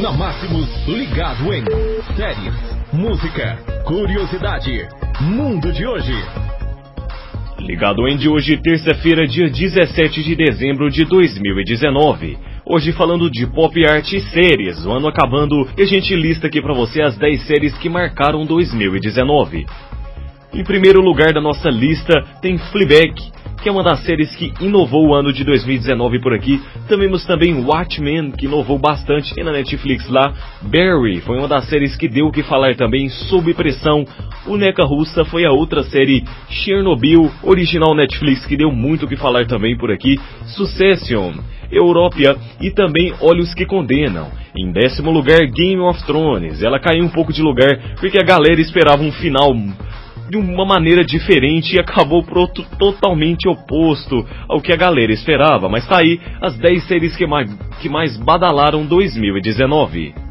Na Máximos, ligado em séries, música, curiosidade, mundo de hoje. Ligado em de hoje, terça-feira, dia 17 de dezembro de 2019. Hoje falando de pop art e séries, o ano acabando e a gente lista aqui para você as 10 séries que marcaram 2019. Em primeiro lugar da nossa lista tem Fleabag, que é uma das séries que inovou o ano de 2019 por aqui. Temos também Watchmen, que inovou bastante, na Netflix lá. Barry foi uma das séries que deu o que falar também, sob pressão. O Neca Russa foi a outra série, Chernobyl, original Netflix, que deu muito o que falar também por aqui. Succession, Europia e também Olhos que Condenam. Em décimo lugar, Game of Thrones. Ela caiu um pouco de lugar porque a galera esperava um final de uma maneira diferente e acabou pro outro totalmente oposto ao que a galera esperava. Mas tá aí as 10 séries que mais, que mais badalaram 2019.